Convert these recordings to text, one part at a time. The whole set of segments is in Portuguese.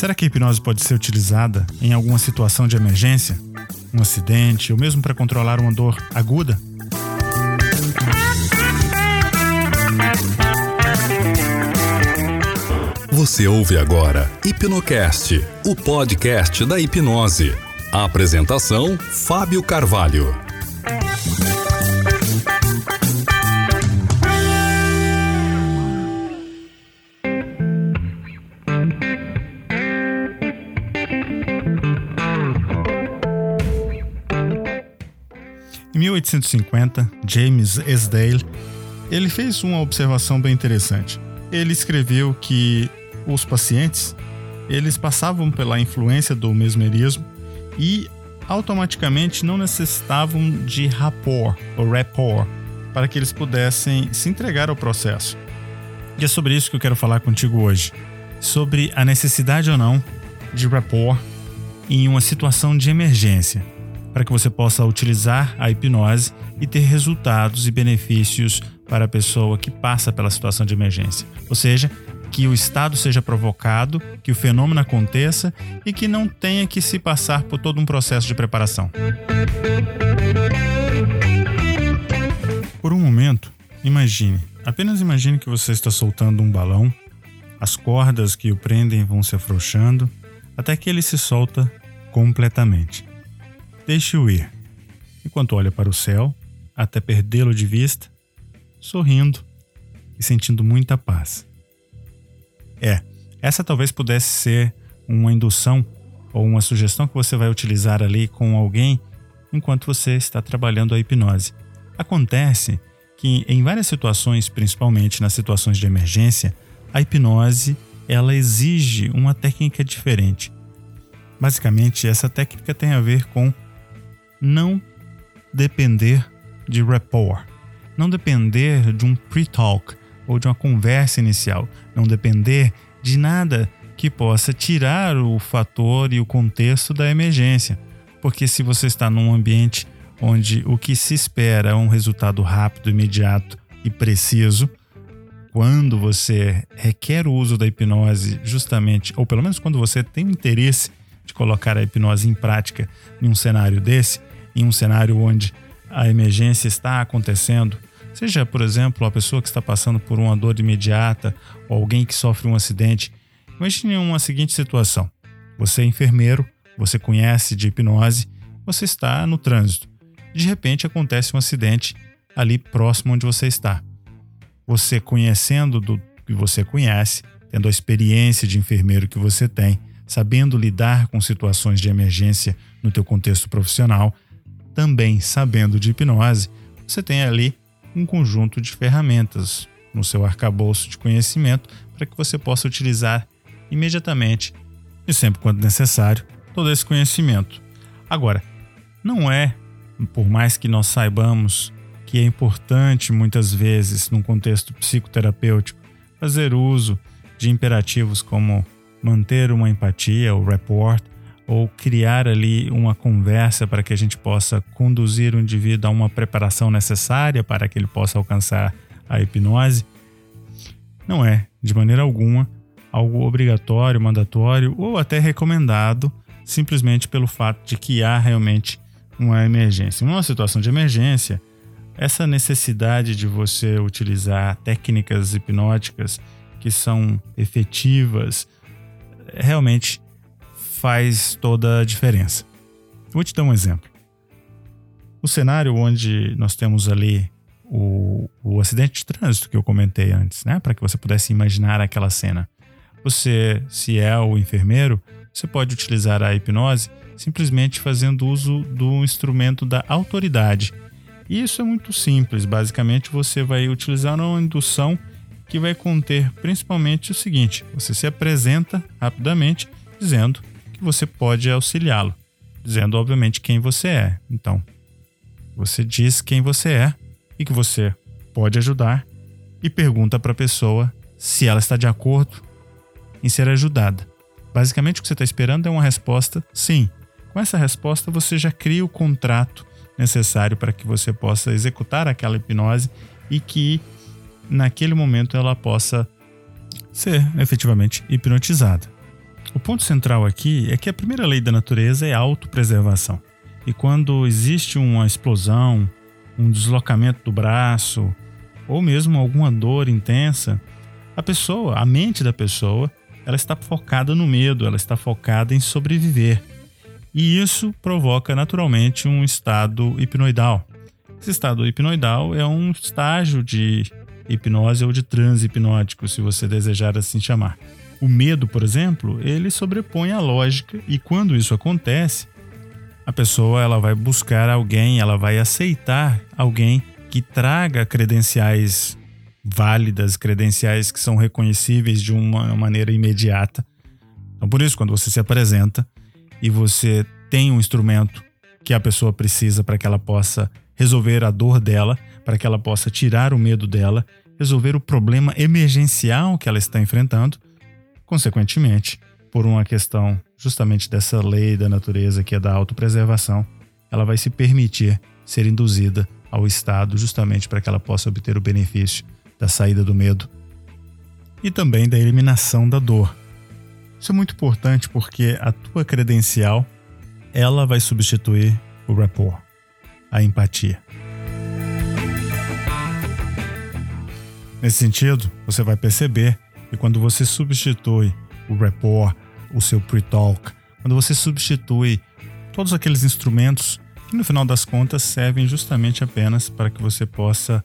Será que a hipnose pode ser utilizada em alguma situação de emergência? Um acidente ou mesmo para controlar uma dor aguda? Você ouve agora Hipnocast, o podcast da hipnose. A apresentação: Fábio Carvalho. 1850, James Esdale ele fez uma observação bem interessante. Ele escreveu que os pacientes eles passavam pela influência do mesmerismo e automaticamente não necessitavam de rapport ou rapport para que eles pudessem se entregar ao processo. E é sobre isso que eu quero falar contigo hoje, sobre a necessidade ou não de rapport em uma situação de emergência para que você possa utilizar a hipnose e ter resultados e benefícios para a pessoa que passa pela situação de emergência. Ou seja, que o estado seja provocado, que o fenômeno aconteça e que não tenha que se passar por todo um processo de preparação. Por um momento, imagine, apenas imagine que você está soltando um balão, as cordas que o prendem vão se afrouxando até que ele se solta completamente. Deixe-o ir, enquanto olha para o céu, até perdê-lo de vista, sorrindo e sentindo muita paz. É, essa talvez pudesse ser uma indução ou uma sugestão que você vai utilizar ali com alguém enquanto você está trabalhando a hipnose. Acontece que em várias situações, principalmente nas situações de emergência, a hipnose ela exige uma técnica diferente. Basicamente, essa técnica tem a ver com não depender de rapport, não depender de um pre-talk ou de uma conversa inicial, não depender de nada que possa tirar o fator e o contexto da emergência. Porque se você está num ambiente onde o que se espera é um resultado rápido, imediato e preciso, quando você requer o uso da hipnose, justamente, ou pelo menos quando você tem o interesse de colocar a hipnose em prática em um cenário desse, em um cenário onde a emergência está acontecendo, seja, por exemplo, a pessoa que está passando por uma dor imediata ou alguém que sofre um acidente. Imagine uma seguinte situação: você é enfermeiro, você conhece de hipnose, você está no trânsito. De repente acontece um acidente ali próximo onde você está. Você conhecendo do que você conhece, tendo a experiência de enfermeiro que você tem, sabendo lidar com situações de emergência no teu contexto profissional, também sabendo de hipnose, você tem ali um conjunto de ferramentas no seu arcabouço de conhecimento para que você possa utilizar imediatamente e sempre quando necessário todo esse conhecimento. Agora, não é, por mais que nós saibamos que é importante muitas vezes num contexto psicoterapêutico fazer uso de imperativos como manter uma empatia, o rapport, ou criar ali uma conversa para que a gente possa conduzir o indivíduo a uma preparação necessária para que ele possa alcançar a hipnose, não é, de maneira alguma, algo obrigatório, mandatório ou até recomendado, simplesmente pelo fato de que há realmente uma emergência. Em uma situação de emergência, essa necessidade de você utilizar técnicas hipnóticas que são efetivas realmente faz toda a diferença. Vou te dar um exemplo. O cenário onde nós temos ali o, o acidente de trânsito que eu comentei antes, né? Para que você pudesse imaginar aquela cena. Você, se é o enfermeiro, você pode utilizar a hipnose simplesmente fazendo uso do instrumento da autoridade. E isso é muito simples. Basicamente, você vai utilizar uma indução que vai conter principalmente o seguinte: você se apresenta rapidamente dizendo que você pode auxiliá-lo, dizendo obviamente quem você é. Então, você diz quem você é e que você pode ajudar e pergunta para a pessoa se ela está de acordo em ser ajudada. Basicamente, o que você está esperando é uma resposta sim. Com essa resposta, você já cria o contrato necessário para que você possa executar aquela hipnose e que naquele momento ela possa ser efetivamente hipnotizada. O ponto central aqui é que a primeira lei da natureza é a autopreservação. E quando existe uma explosão, um deslocamento do braço, ou mesmo alguma dor intensa, a pessoa, a mente da pessoa, ela está focada no medo, ela está focada em sobreviver. E isso provoca naturalmente um estado hipnoidal. Esse estado hipnoidal é um estágio de hipnose ou de transe hipnótico, se você desejar assim chamar. O medo, por exemplo, ele sobrepõe a lógica e quando isso acontece, a pessoa ela vai buscar alguém, ela vai aceitar alguém que traga credenciais válidas, credenciais que são reconhecíveis de uma maneira imediata. Então, por isso, quando você se apresenta e você tem um instrumento que a pessoa precisa para que ela possa resolver a dor dela, para que ela possa tirar o medo dela, resolver o problema emergencial que ela está enfrentando, consequentemente, por uma questão justamente dessa lei da natureza que é da autopreservação, ela vai se permitir ser induzida ao estado justamente para que ela possa obter o benefício da saída do medo e também da eliminação da dor. Isso é muito importante porque a tua credencial ela vai substituir o rapport, a empatia. Nesse sentido, você vai perceber que quando você substitui o rapport, o seu pre-talk, quando você substitui todos aqueles instrumentos que no final das contas servem justamente apenas para que você possa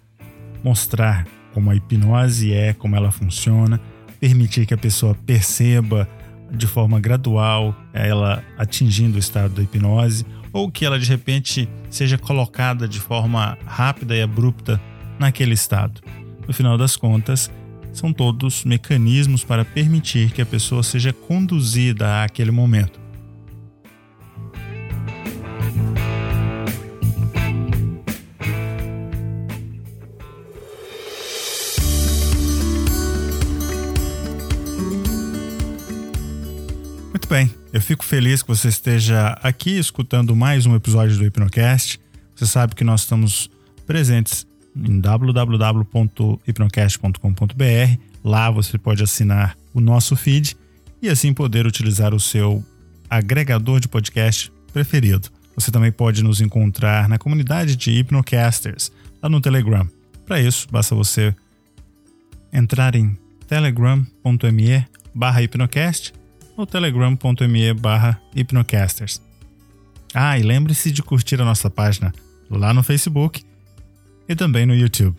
mostrar como a hipnose é, como ela funciona, permitir que a pessoa perceba de forma gradual ela atingindo o estado da hipnose ou que ela de repente seja colocada de forma rápida e abrupta naquele estado. No final das contas, são todos mecanismos para permitir que a pessoa seja conduzida àquele momento. Muito bem, eu fico feliz que você esteja aqui escutando mais um episódio do Hipnocast. Você sabe que nós estamos presentes em www.hipnocast.com.br. Lá você pode assinar o nosso feed e assim poder utilizar o seu agregador de podcast preferido. Você também pode nos encontrar na comunidade de Hipnocasters, lá no Telegram. Para isso, basta você entrar em telegram.me barra hipnocast ou telegram.me barra hipnocasters. Ah, e lembre-se de curtir a nossa página lá no Facebook e também no YouTube.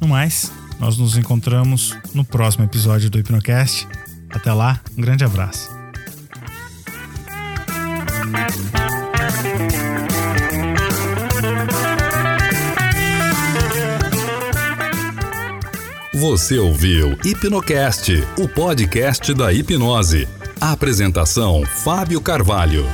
No mais, nós nos encontramos no próximo episódio do Hipnocast. Até lá, um grande abraço. Você ouviu Hipnocast, o podcast da hipnose. Apresentação: Fábio Carvalho.